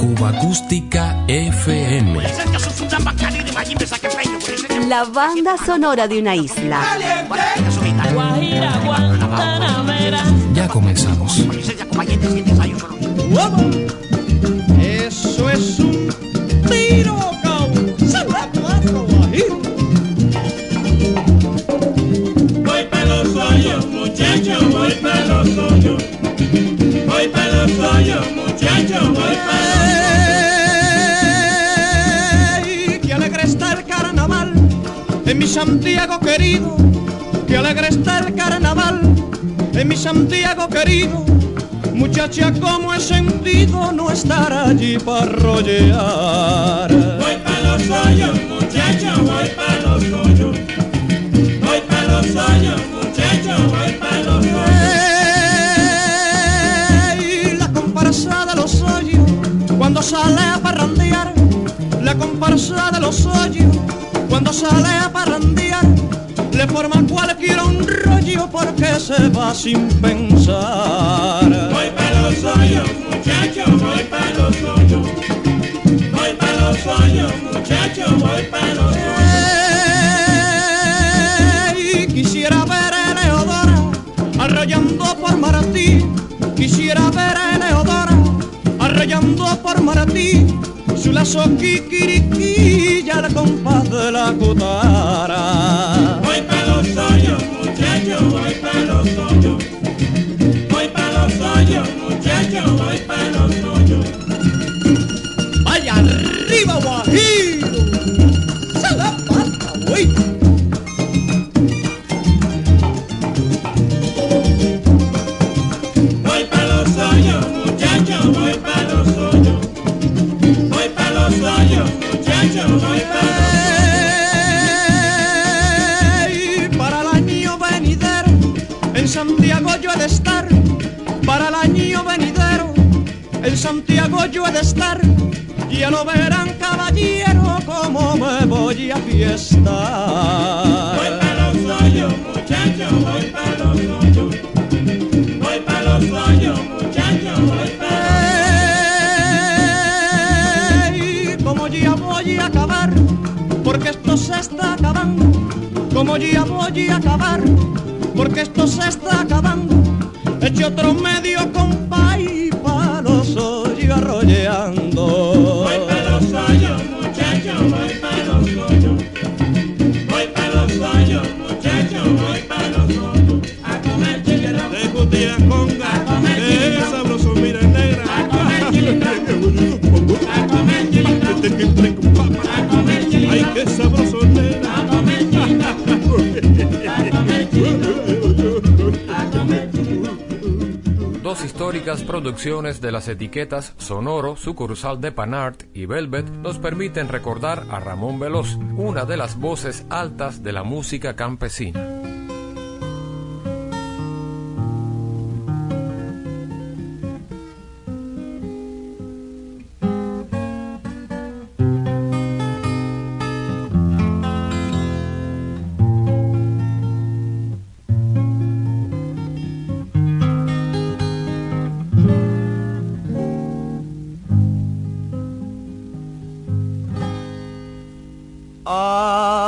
Cuba Acústica FM. La banda sonora de una isla. Ya comenzamos. Eso es un tiro, Ey, Qué alegre está carnaval en mi Santiago querido. Qué alegre está el carnaval en mi Santiago querido. Muchacha, como he sentido no estar allí para rollear. Voy para los hoyos, muchacho, voy para los hoyos. Cuando sale a parrandear. La comparsa de los hoyos cuando sale a parrandear. Le forma cualquiera un rollo porque se va sin pensar. Voy para los hoyos, muchacho, voy para los hoyos. Voy para los hoyos, muchacho, voy para los hoyos. Quisiera ver a Eleodora arrollando por Maratí. Quisiera ver a arrollando por Maratí. Su lazo kikiriki al compás de la cutara. Estar ya lo verán caballero como me voy a fiestar Voy para los hoyos, muchacho, voy para los hoyos. Voy para los hoyos, muchacho, voy para Ey, como ya voy a acabar, porque esto se está acabando. Como ya voy a acabar, porque esto se está acabando. Eche otro medio históricas producciones de las etiquetas Sonoro, sucursal de Panart y Velvet nos permiten recordar a Ramón Veloz, una de las voces altas de la música campesina.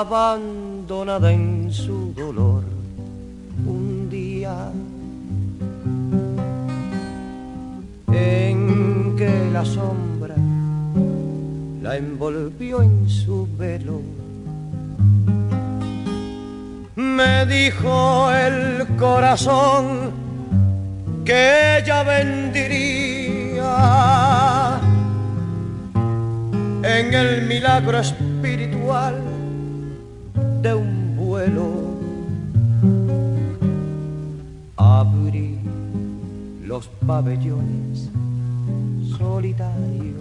Abandonada en su dolor un día en que la sombra la envolvió en su velo. Me dijo el corazón que ella vendría en el milagro espiritual los pabellones solitarios,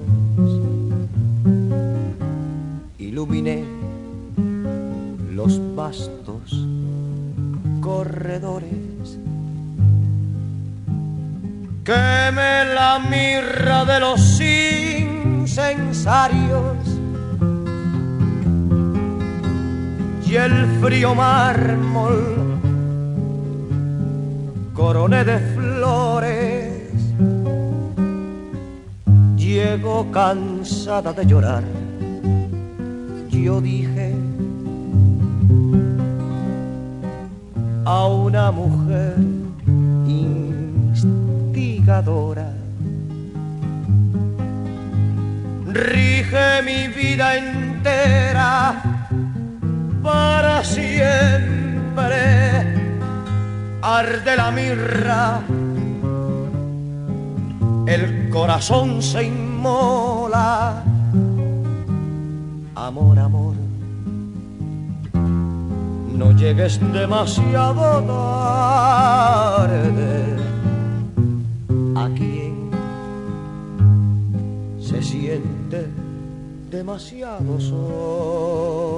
iluminé los vastos corredores. Queme la mirra de los incensarios y el frío mármol coroné de llegó cansada de llorar. Yo dije a una mujer instigadora. Rige mi vida entera para siempre. Arde la mirra, el corazón se inmola. Amor, amor no llegues demasiado tarde a quien se siente demasiado solo.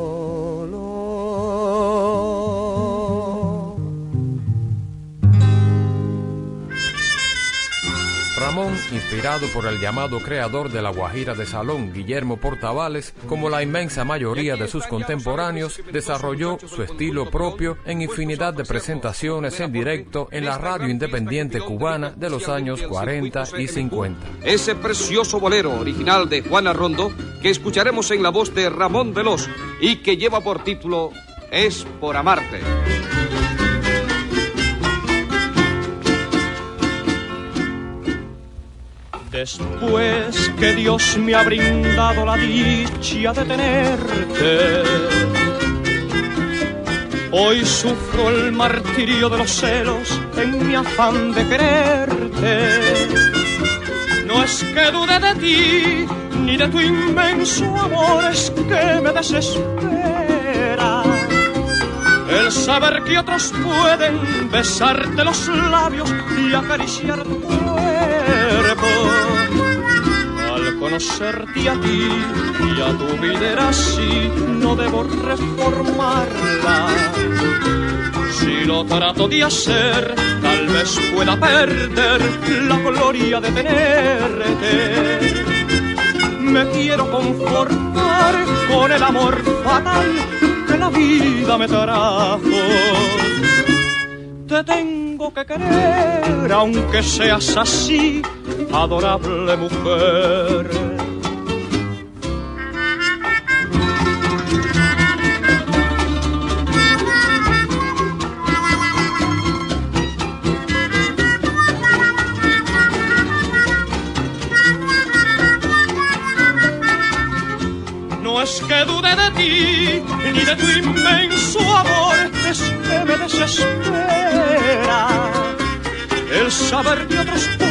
Ramón, inspirado por el llamado creador de la Guajira de Salón, Guillermo Portavales, como la inmensa mayoría de sus contemporáneos, desarrolló su estilo propio en infinidad de presentaciones en directo en la radio independiente cubana de los años 40 y 50. Ese precioso bolero original de Juana Rondo que escucharemos en la voz de Ramón Veloz y que lleva por título Es por amarte. Después que Dios me ha brindado la dicha de tenerte, hoy sufro el martirio de los celos en mi afán de quererte. No es que dude de ti, ni de tu inmenso amor, es que me desespera. El saber que otros pueden besarte los labios y acariciar tu conocerte a ti y a tu vida era así, no debo reformarla. Si lo trato de hacer, tal vez pueda perder la gloria de tenerte. Me quiero conformar con el amor fatal que la vida me trajo. Te tengo que querer, aunque seas así, adorable mujer. No es que dude de ti, ni de tu inmenso amor, es que me desespera. El saber que otros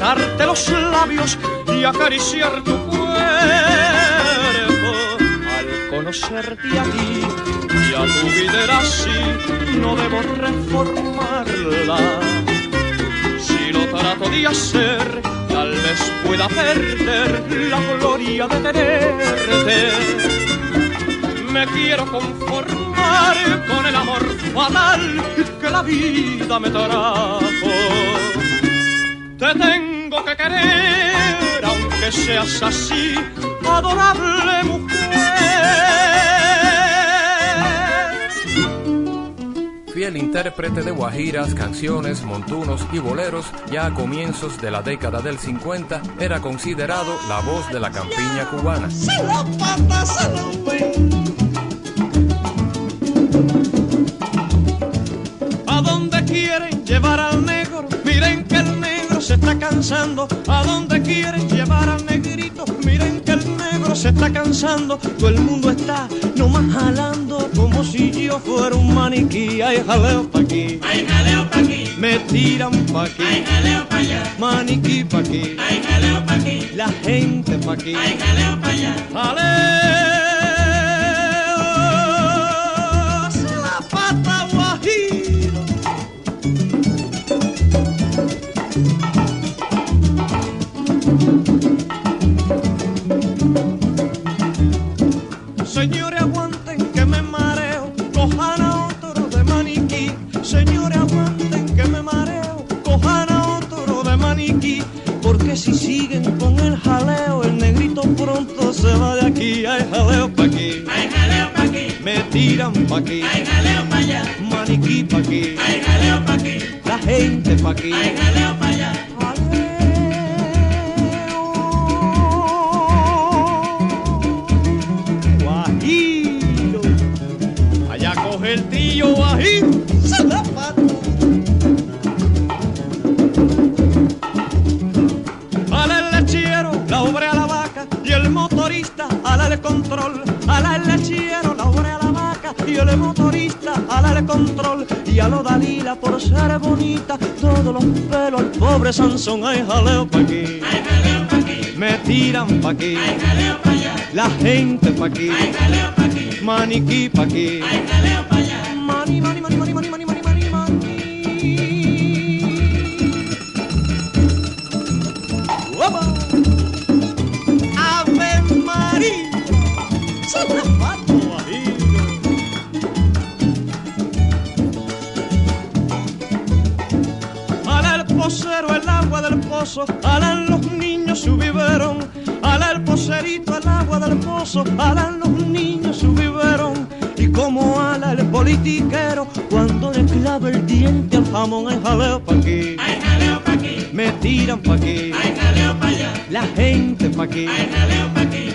besarte los labios y acariciar tu cuerpo. Al conocerte a ti y a tu vida era así, no debo reformarla. Si lo trato de hacer, tal vez pueda perder la gloria de tenerte. Me quiero conformar con el amor fatal que la vida me trajo. Te tengo que querer, aunque seas así, adorable mujer. Fiel intérprete de guajiras, canciones, montunos y boleros, ya a comienzos de la década del 50 era considerado la voz de la campiña cubana. Cansando. ¿A dónde quieren llevar al negrito? Miren que el negro se está cansando. Todo el mundo está nomás jalando como si yo fuera un maniquí. Ay, jaleo pa' aquí. Ay, jaleo pa' aquí. Me tiran pa' aquí. Ay, jaleo pa' allá. Maniquí pa' aquí. Ay, jaleo pa' aquí. La gente pa' aquí. Ay, jaleo pa' allá. ¡Jaleo! lucky qué.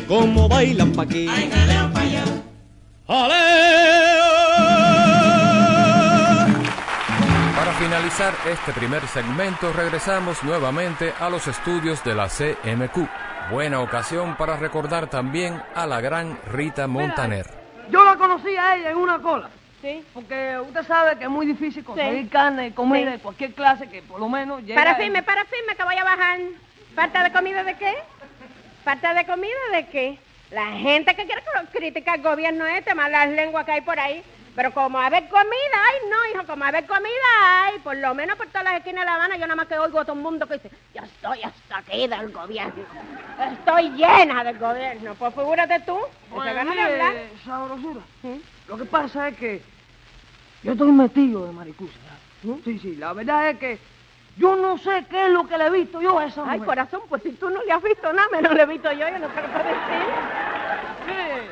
Como bailan pa' aquí. ¡Jaleo! Para finalizar este primer segmento, regresamos nuevamente a los estudios de la CMQ. Buena ocasión para recordar también a la gran Rita Montaner. Yo la conocí a ella en una cola. Sí. Porque usted sabe que es muy difícil conseguir Sí. carne y comida Sí. de cualquier clase que por lo menos llegue. Para firme, para firme, que voy a bajar. ¿Falta de comida de qué? ¿Falta de comida de qué? La gente que quiere criticar el gobierno este, más las lenguas que hay por ahí. Pero como haber comida, ay no, hijo, como haber comida, ay, por lo menos por todas las esquinas de La Habana, yo nada más que oigo a todo el mundo que dice, yo estoy hasta aquí del gobierno, estoy llena del gobierno. Pues figúrate tú, que Oye, se gana de hablar. sabrosura. ¿Mm? Lo que pasa es que yo estoy metido de maricusa. ¿ya? Sí, sí, la verdad es que yo no sé qué es lo que le he visto yo a esa Ay, mujer. corazón, pues si tú no le has visto nada, menos le he visto yo, yo no te lo puedo decir. Mire,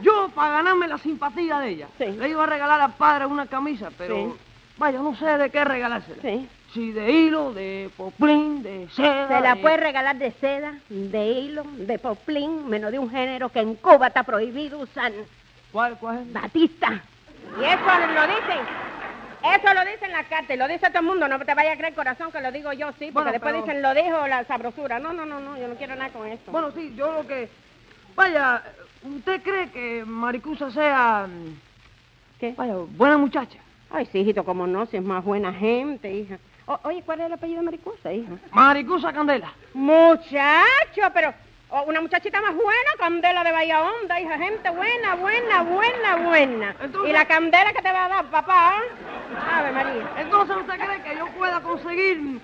yo, para ganarme la simpatía de ella, Sí. le iba a regalar al padre una camisa, pero Sí. vaya, no sé de qué regalársela. Sí. Si de hilo, de poplín, de seda. Se la de- puede regalar de seda, de hilo, de poplín, menos de un género que en Cuba está prohibido usar. ¿Cuál, cuál es? Batista. Y eso lo dicen. Eso lo dicen las cartas, y lo dice todo el mundo, no te vayas a creer corazón que lo digo yo, sí, porque Bueno, después pero- dicen lo dijo la sabrosura. No, no, no, no, yo no quiero nada con esto. Bueno, sí, yo lo que... Vaya, ¿usted cree que Maricusa sea... ¿Qué? Vaya, buena muchacha? Ay, sí, hijito, cómo no, si es más buena gente, hija. O- oye, ¿cuál es el apellido de Maricusa, hija? Maricusa Candela. Muchacho, pero una muchachita más buena, Candela de Bahía Honda, hija, gente buena, buena, buena, buena. Entonces- ¿Y la candela que te va a dar, papá? Ave María. Entonces, ¿usted cree que yo pueda conseguir...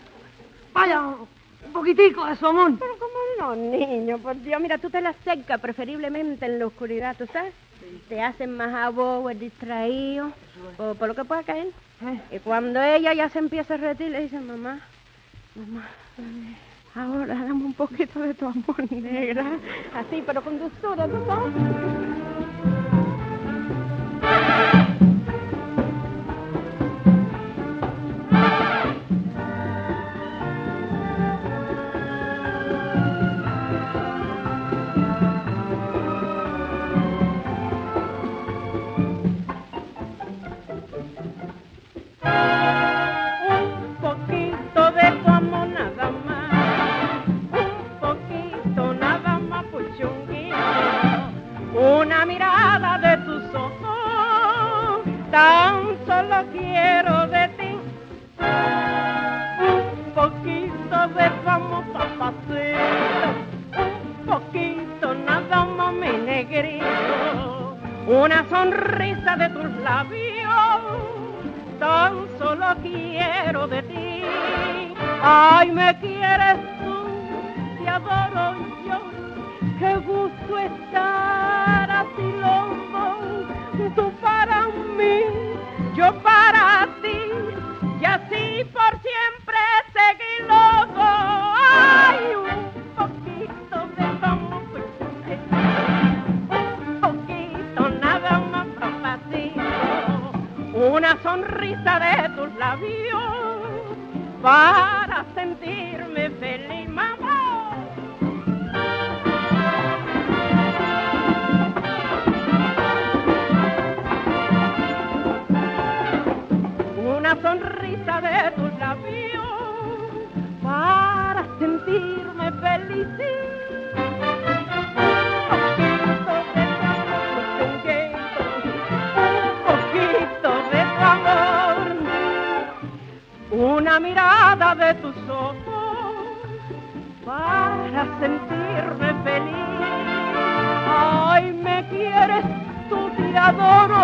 Vaya, un poquitico de su amor? Pero cómo no, niño, por Dios, mira, tú te la acercas preferiblemente en la oscuridad, ¿tú sabes? Te hacen más abobo, distraído, o por lo que pueda caer. Eh, Y cuando ella ya se empieza a retir, le dice, mamá, mamá, dame- ahora dame un poquito de tu amor, negra. Así, pero con dulzura, ¿tú de tus ojos para sentirme feliz. Ay, me quieres, tú te adoro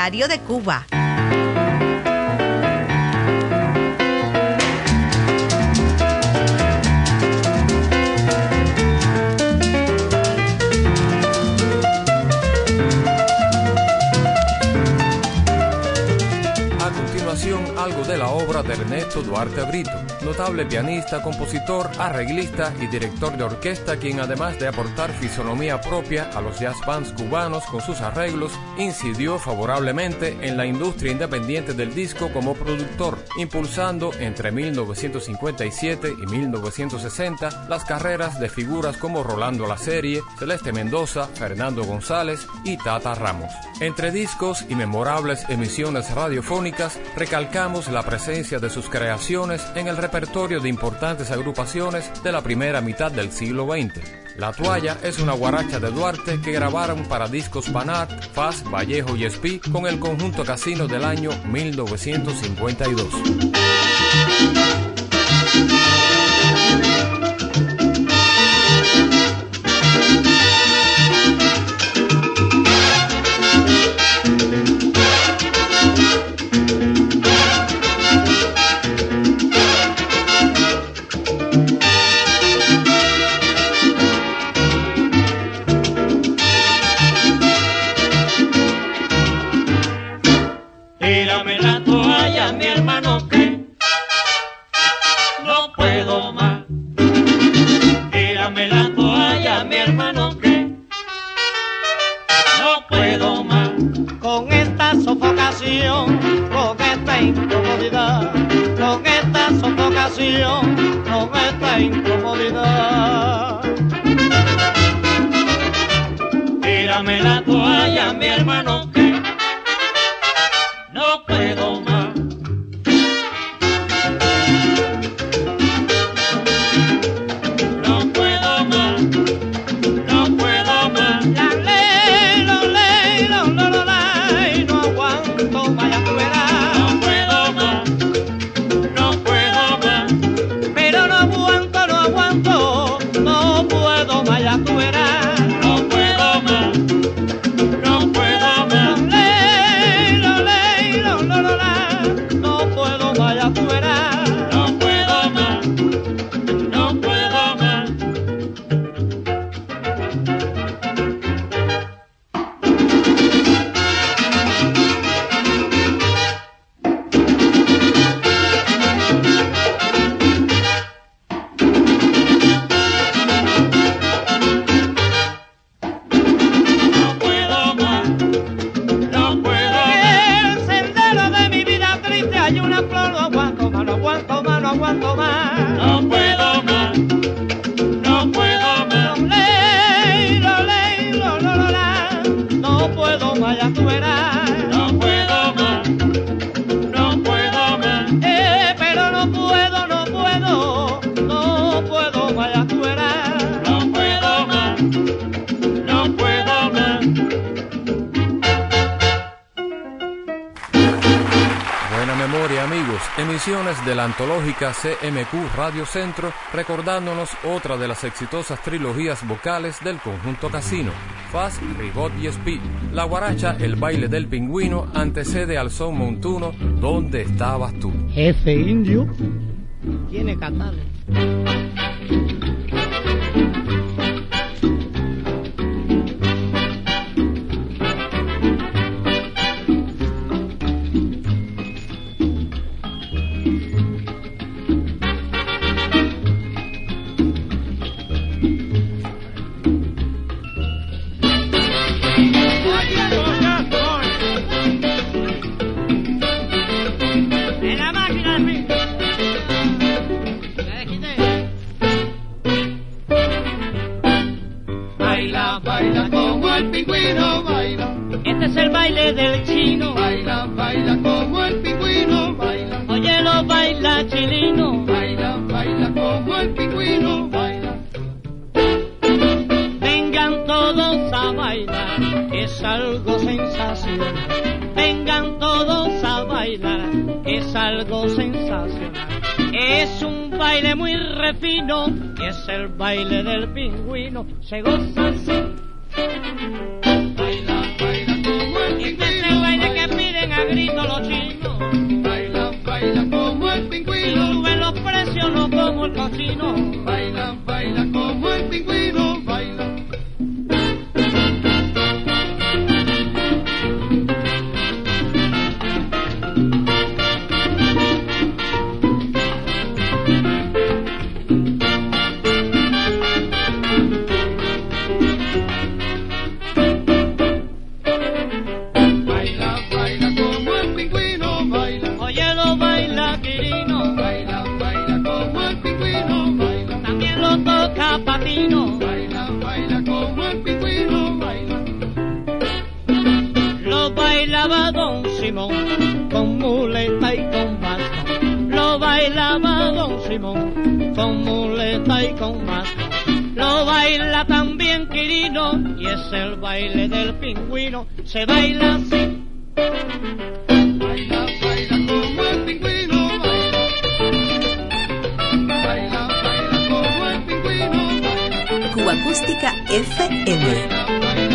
Diario de Cuba. A continuación, algo de la obra de Ernesto Duarte Brito, notable pianista, compositor, arreglista y director de orquesta, quien además de aportar fisonomía propia a los jazz bands cubanos con sus arreglos, incidió favorablemente en la industria independiente del disco como productor, impulsando entre 1957 y 1960 las carreras de figuras como Rolando La Serie, Celeste Mendoza, Fernando González y Tata Ramos. Entre discos y memorables emisiones radiofónicas, recalcamos la presencia de sus creaciones en el de importantes agrupaciones de la primera mitad del siglo XX. La Toalla es una guaracha de Duarte que grabaron para discos Panart, Faz, Vallejo y Espí con el conjunto Casino del año 1952. CMQ Radio Centro recordándonos otra de las exitosas trilogías vocales del conjunto Casino, Faz, Ribot y Speed. La guaracha El baile del pingüino antecede al son montuno ¿Dónde estabas tú? Ese indio tiene catales. baile del pingüino se goza Acústica FM.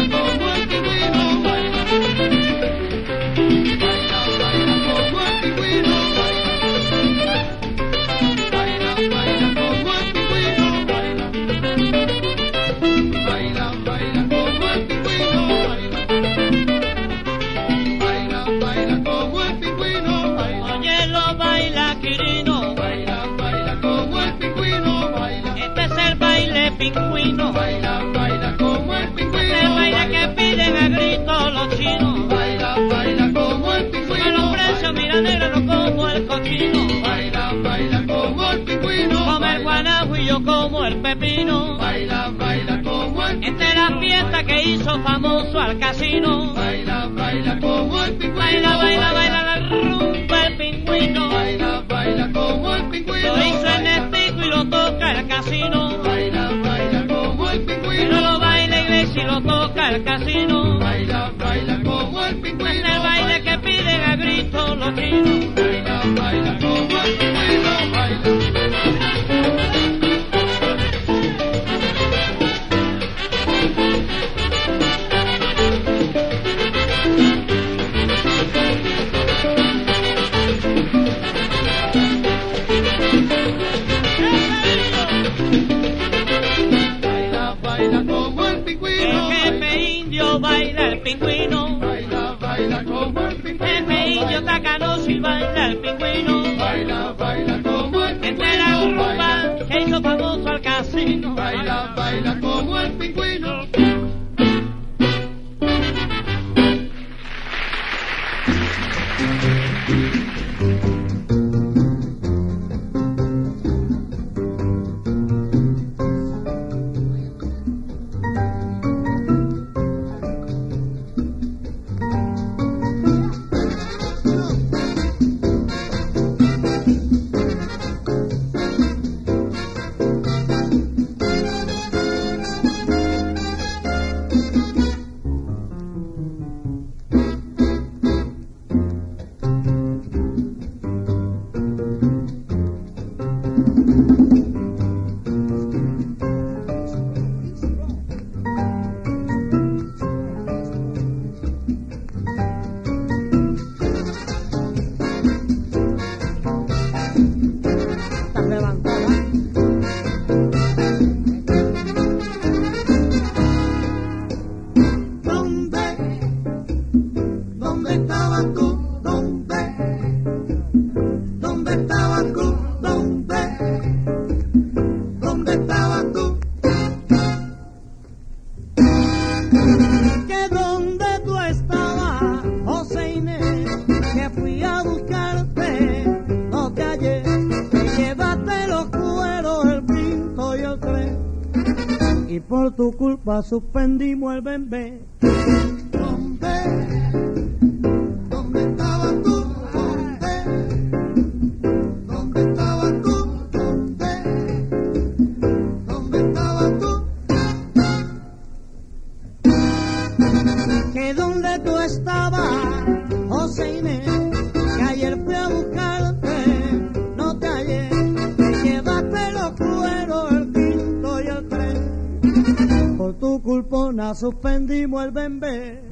chinos. Baila, baila como el pingüino. Que baila que piden a gritos los chinos. Baila, baila como el pingüino. Con los precios, mira negro, no como el cochino. Baila, baila como el pingüino. Como el guanajo y yo como el pepino. Baila, baila como el pingüino. Esta es la fiesta que hizo famoso al casino. Baila, baila como el pingüino. Baila, baila, baila la rumba el pingüino. Baila, baila como el pingüino. Lo hizo en el pico y lo toca el casino. para el casino. Baila, baila como el pingüino. Pues el baile que piden a gritos los chinos. Baila, baila como el pingüino. Baila. baila, baila como el pingüino. Entre la rumba que hizo famoso al casino. Baila, baila como el pingüino. culpa suspendimos el bebé. Suspendimos el bembé.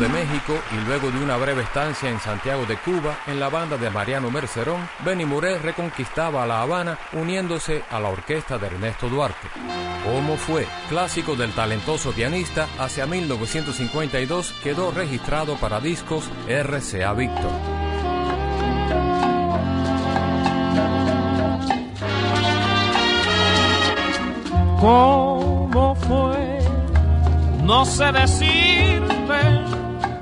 De México y luego de una breve estancia en Santiago de Cuba en la banda de Mariano Mercerón, Benny Moré reconquistaba La Habana uniéndose a la orquesta de Ernesto Duarte. ¿Cómo fue? Clásico del talentoso pianista, hacia 1952 quedó registrado para discos RCA Victor. ¿Cómo fue? No sé decirte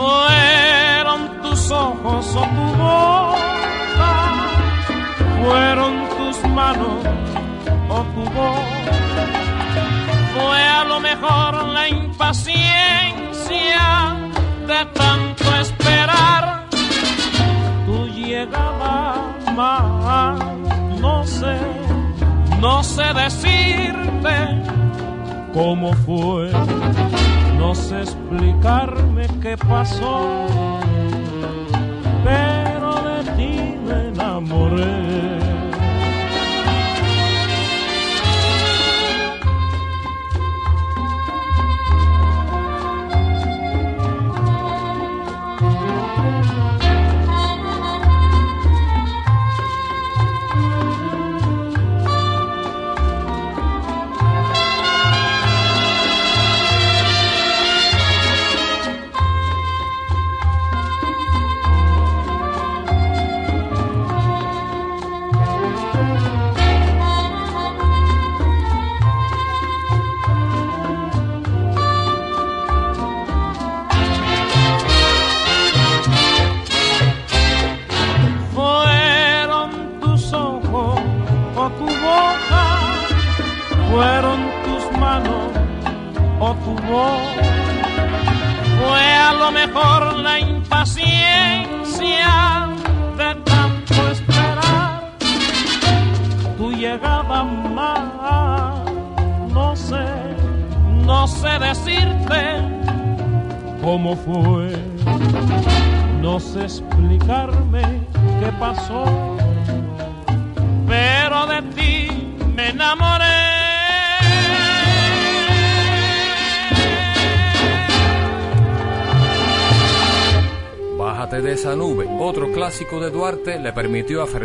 Fueron tus ojos o tu boca, fueron tus manos o tu voz, fue a lo mejor la impaciencia de tanto esperar tu llegada más. No sé, no sé decirte cómo fue, no sé explicarme qué pasó, pero de ti me enamoré.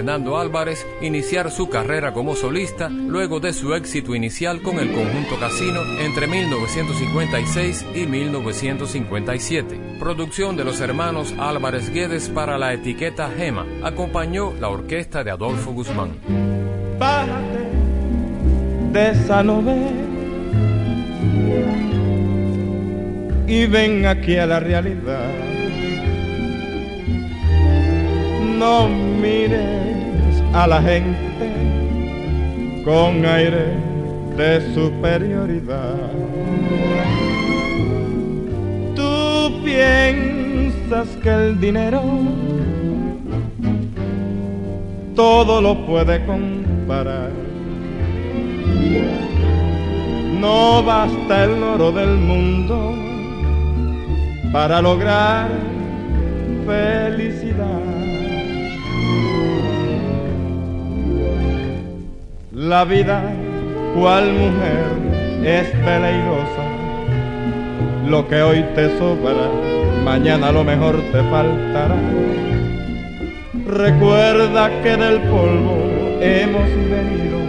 Fernando Álvarez iniciar su carrera como solista luego de su éxito inicial con el conjunto Casino entre 1956 y 1957. Producción de los hermanos Álvarez Guedes para la etiqueta Gema, acompañó la orquesta de Adolfo Guzmán. Bájate de esa y ven aquí a la realidad. No mires a la gente con aire de superioridad. Tú piensas que el dinero todo lo puede comparar. No basta el oro del mundo para lograr felicidad. La vida, cual mujer, es peligrosa. Lo que hoy te sobra, mañana lo mejor te faltará. Recuerda que del polvo hemos venido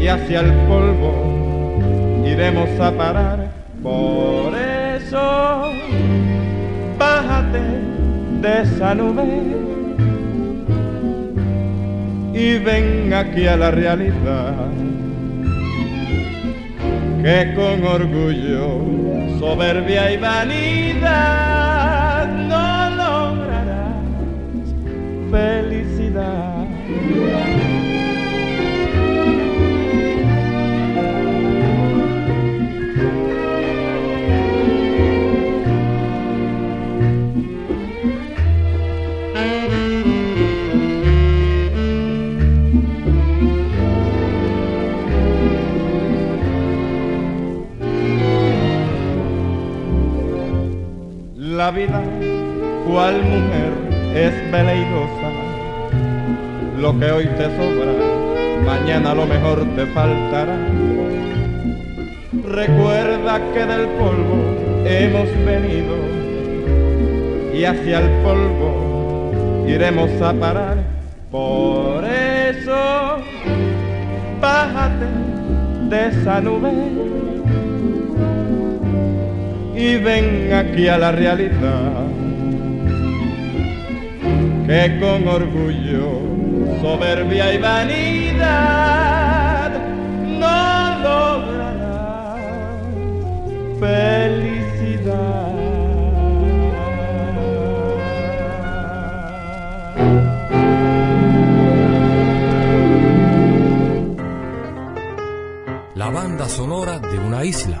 y hacia el polvo iremos a parar. Por eso, bájate de esa nube y ven aquí a la realidad. Que con orgullo, soberbia y vanidad no lograrás felicidad. La vida, cual mujer, es veleidosa. Lo que hoy te sobra, mañana lo mejor te faltará. Recuerda que del polvo hemos venido y hacia el polvo iremos a parar. Por eso, bájate de esa nube y ven aquí a la realidad. Que con orgullo, soberbia y vanidad no logrará felicidad. La banda sonora de una isla.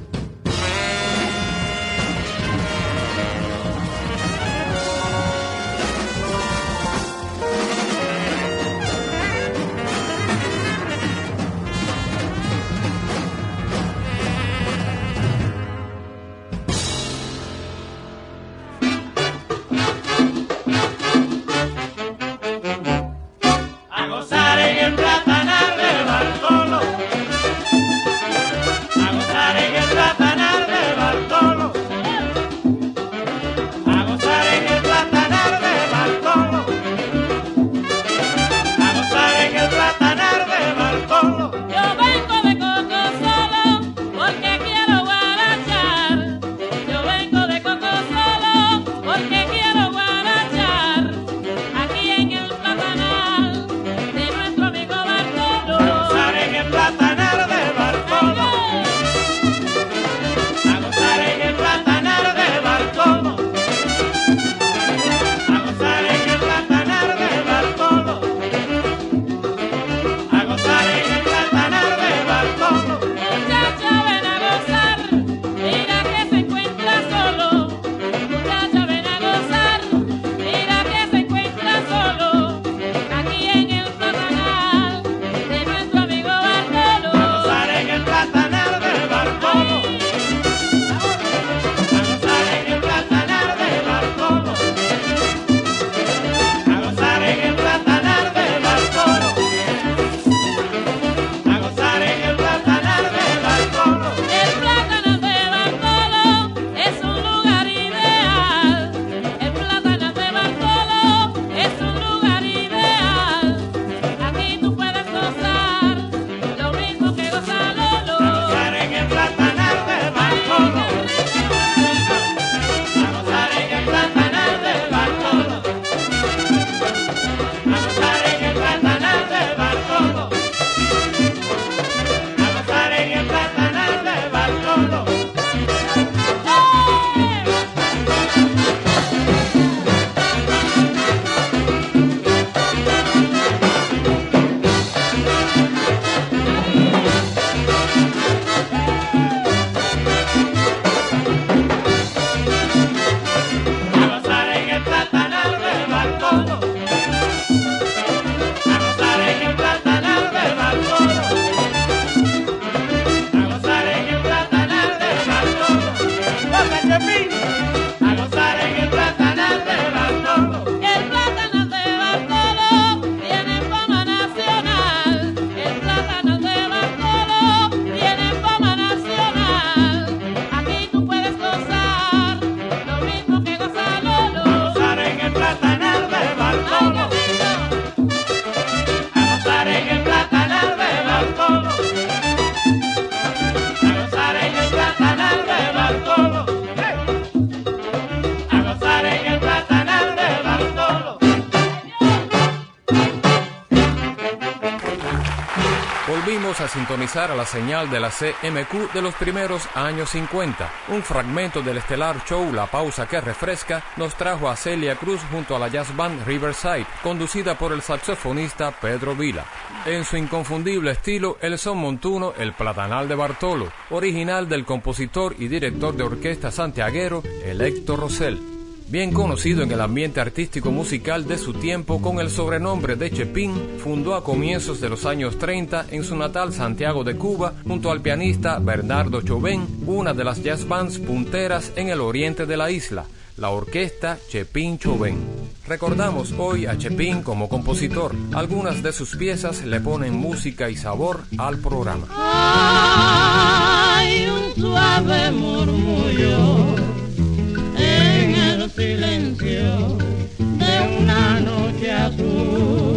A la señal de la CMQ de los primeros años 50. Un fragmento del estelar show La Pausa que Refresca nos trajo a Celia Cruz junto a la jazz band Riverside, conducida por el saxofonista Pedro Vila. En su inconfundible estilo, el son montuno El Platanal de Bartolo, original del compositor y director de orquesta santiaguero Electo Rosell bien conocido en el ambiente artístico musical de su tiempo con el sobrenombre de Chepín, fundó a comienzos de los años 30 en su natal Santiago de Cuba junto al pianista Bernardo Chauvin, una de las jazz bands punteras en el oriente de la isla, la orquesta Chepín Chauvin. Recordamos hoy a Chepín como compositor. Algunas de sus piezas le ponen música y sabor al programa. Un suave silencio de una noche azul.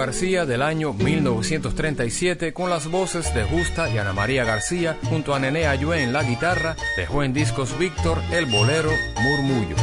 García del año 1937 con las voces de Justa y Ana María García junto a Nené Ayue en la guitarra dejó en discos Víctor el bolero Murmullo.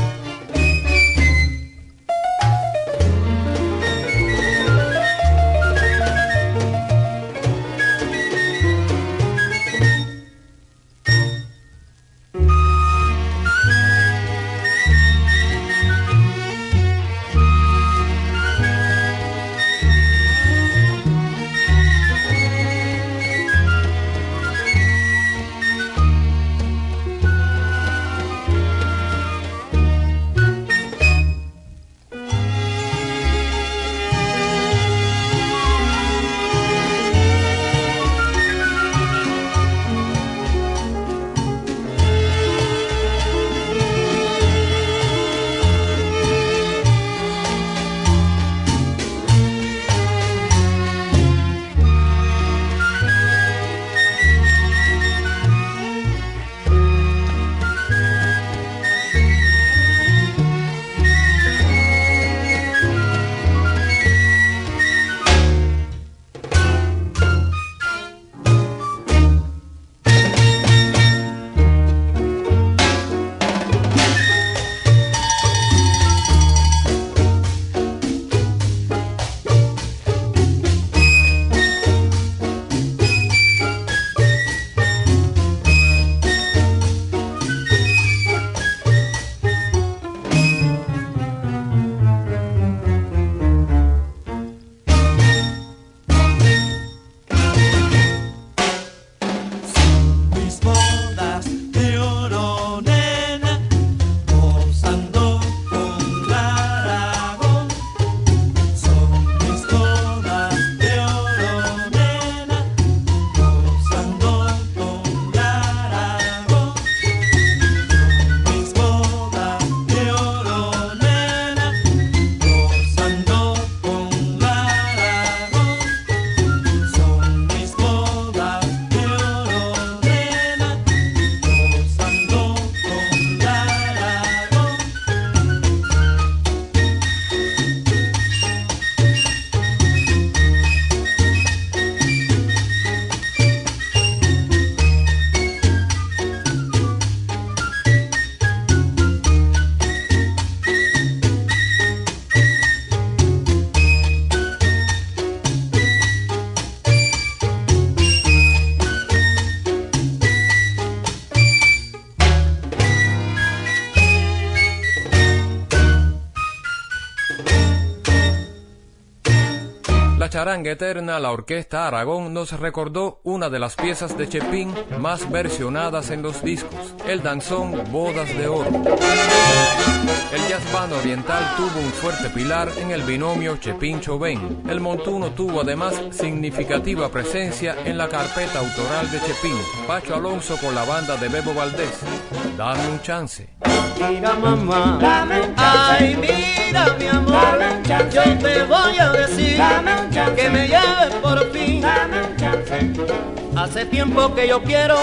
Charanga eterna, la Orquesta Aragón nos recordó una de las piezas de Chepín más versionadas en los discos, el danzón Bodas de Oro. El jazz band oriental tuvo un fuerte pilar en el binomio Chepín-Chovén. El montuno tuvo además significativa presencia en la carpeta autoral de Chepín, Pacho Alonso con la banda de Bebo Valdés. Dame un chance. Mira mamá, ay mira mi amor, yo te voy a decir que me lleves por fin. Hace tiempo que yo quiero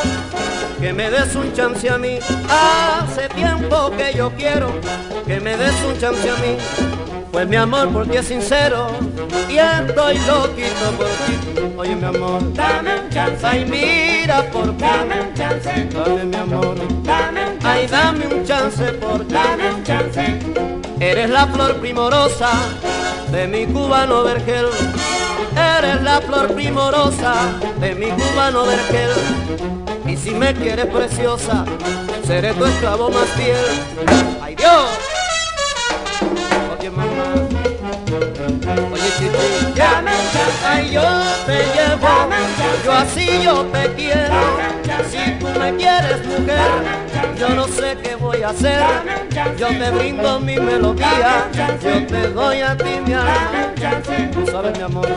que me des un chance a mí. Hace tiempo que yo quiero que me des un chance a mí. Pues mi amor por ti es sincero y estoy loquito por ti. Oye mi amor, dame un chance. Ay mira por ti. Dame un chance. Dame mi amor. Dame. Ay dame un chance por. Dame un chance. Eres la flor primorosa de mi cubano vergel. Eres la flor primorosa de mi cubano vergel. Y si me quieres preciosa, seré tu esclavo más fiel. ¡Ay Dios! Oye mamá, oye chichi, ay yo te llevo, yo así yo te quiero. Si tú me quieres mujer, yo no sé qué voy a hacer. Yo te brindo mi melodía, yo te doy a ti mi alma. Tú sabes mi amor,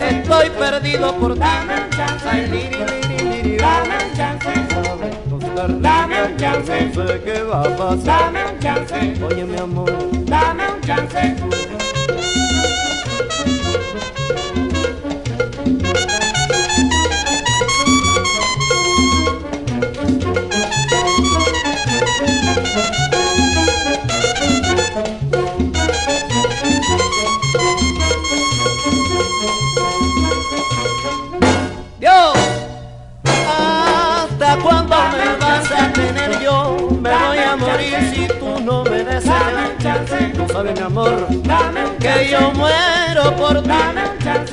estoy perdido por ti. Ay, liri, liri, liri, dame un chance. Dame un chance. No sé qué va a pasar. Dame un chance. Oye mi amor, dame un chance. No me deseas. Tú sabes, mi amor, que yo muero por ti.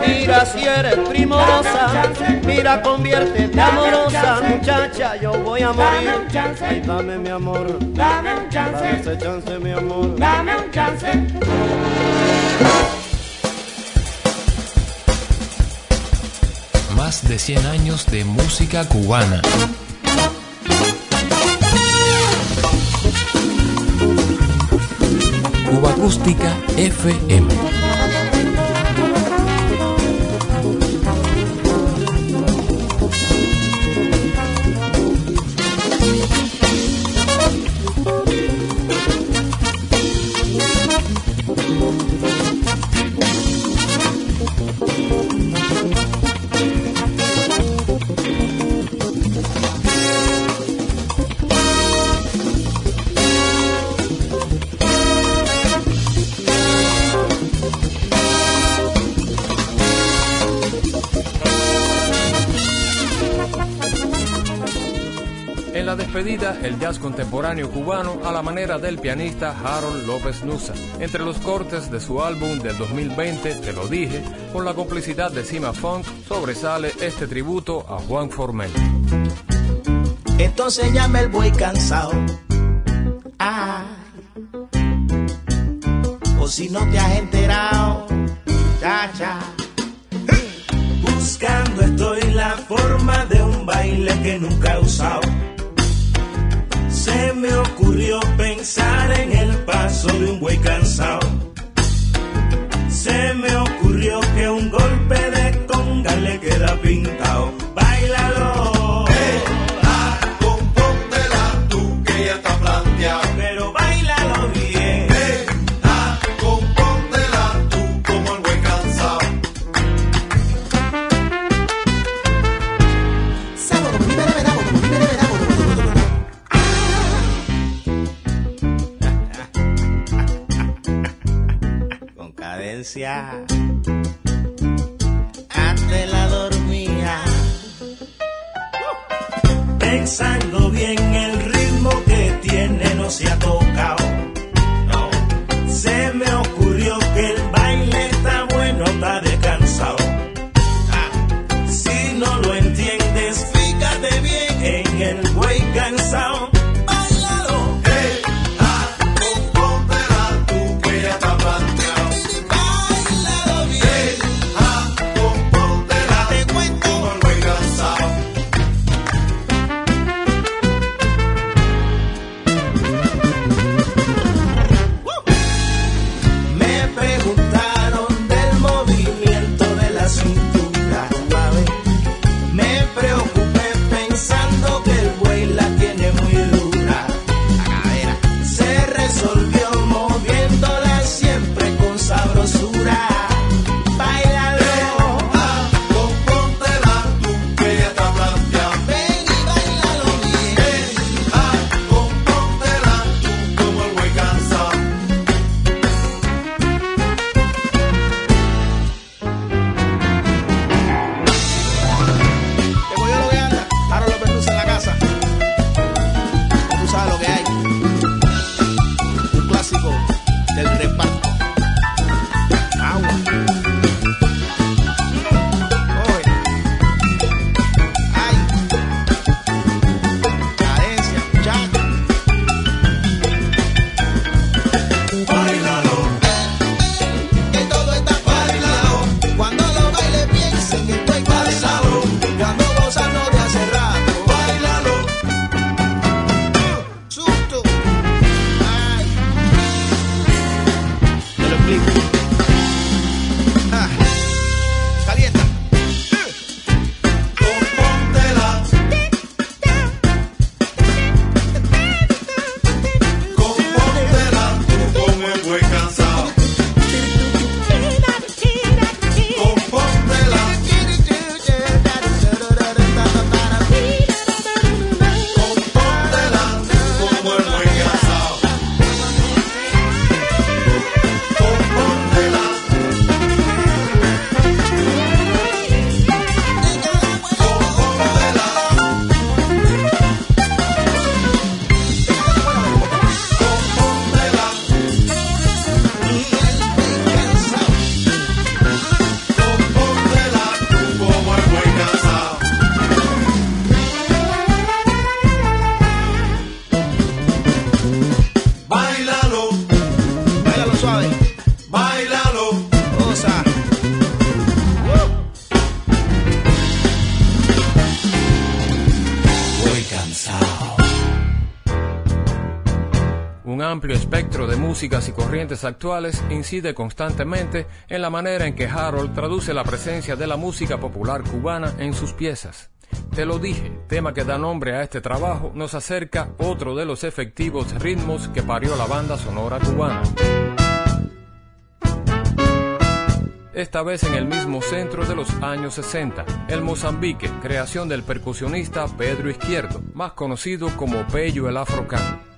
Mira si eres primorosa, mira conviértete amorosa, muchacha, yo voy a morir. Ay, dame mi amor, dame un chance, dame ese chance, mi amor, dame un chance. Más de 100 años de música cubana. Acústica FM. El jazz contemporáneo cubano a la manera del pianista Harold López Nusa. Entre los cortes de su álbum del 2020, Te lo dije, con la complicidad de Cima Funk, sobresale este tributo a Juan Formel. Se llama el buey cansado. Ah. O si no te has enterado, cha cha. Buscando estoy la forma de un baile que nunca he usado. Se me ocurrió pensar en el paso de un buey cansado. Se me ocurrió que un golpe de conga le queda pintado. Bailalo. iglesia. Músicas y corrientes actuales incide constantemente en la manera en que Harold traduce la presencia de la música popular cubana en sus piezas. Te lo dije, tema que da nombre a este trabajo nos acerca otro de los efectivos ritmos que parió la banda sonora cubana. Esta vez en el mismo centro de los años 60, el Mozambique, creación del percusionista Pedro Izquierdo, más conocido como Pello el Afrocano.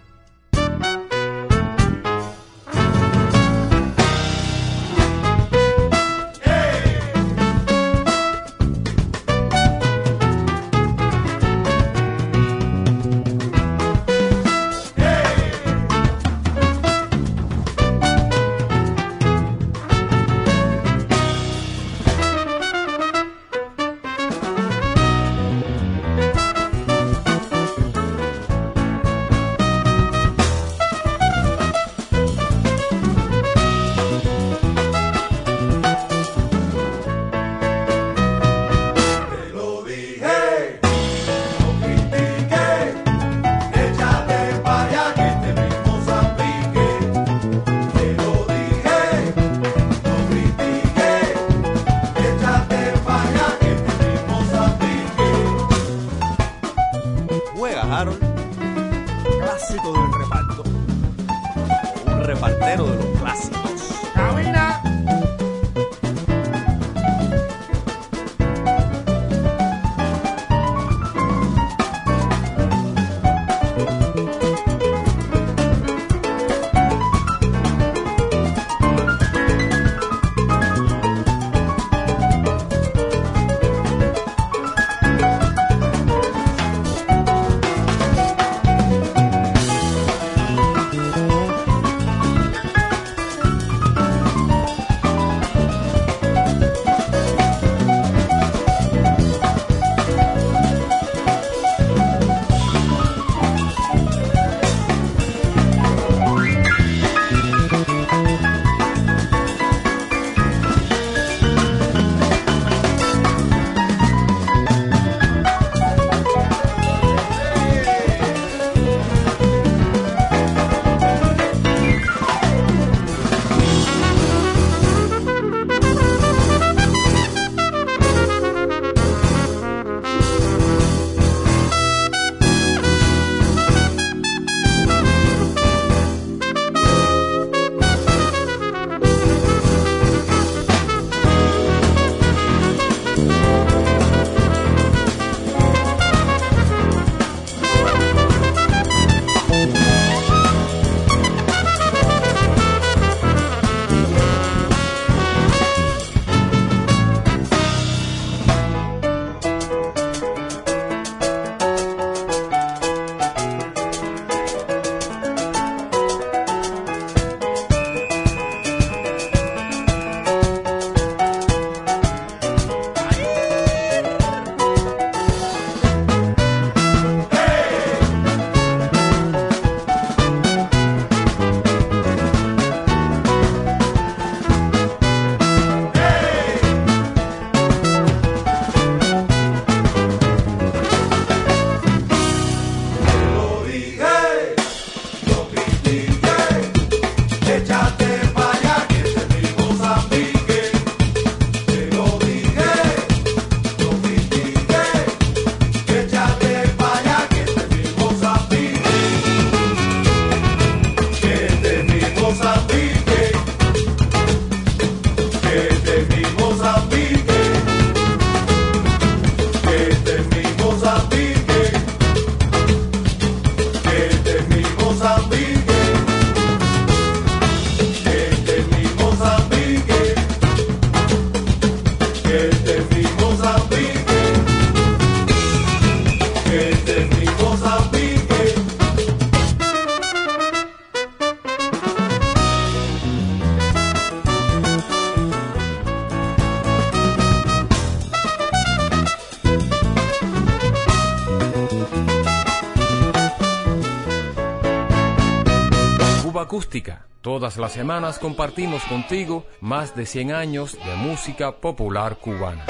Las semanas compartimos contigo más de 100 años de música popular cubana.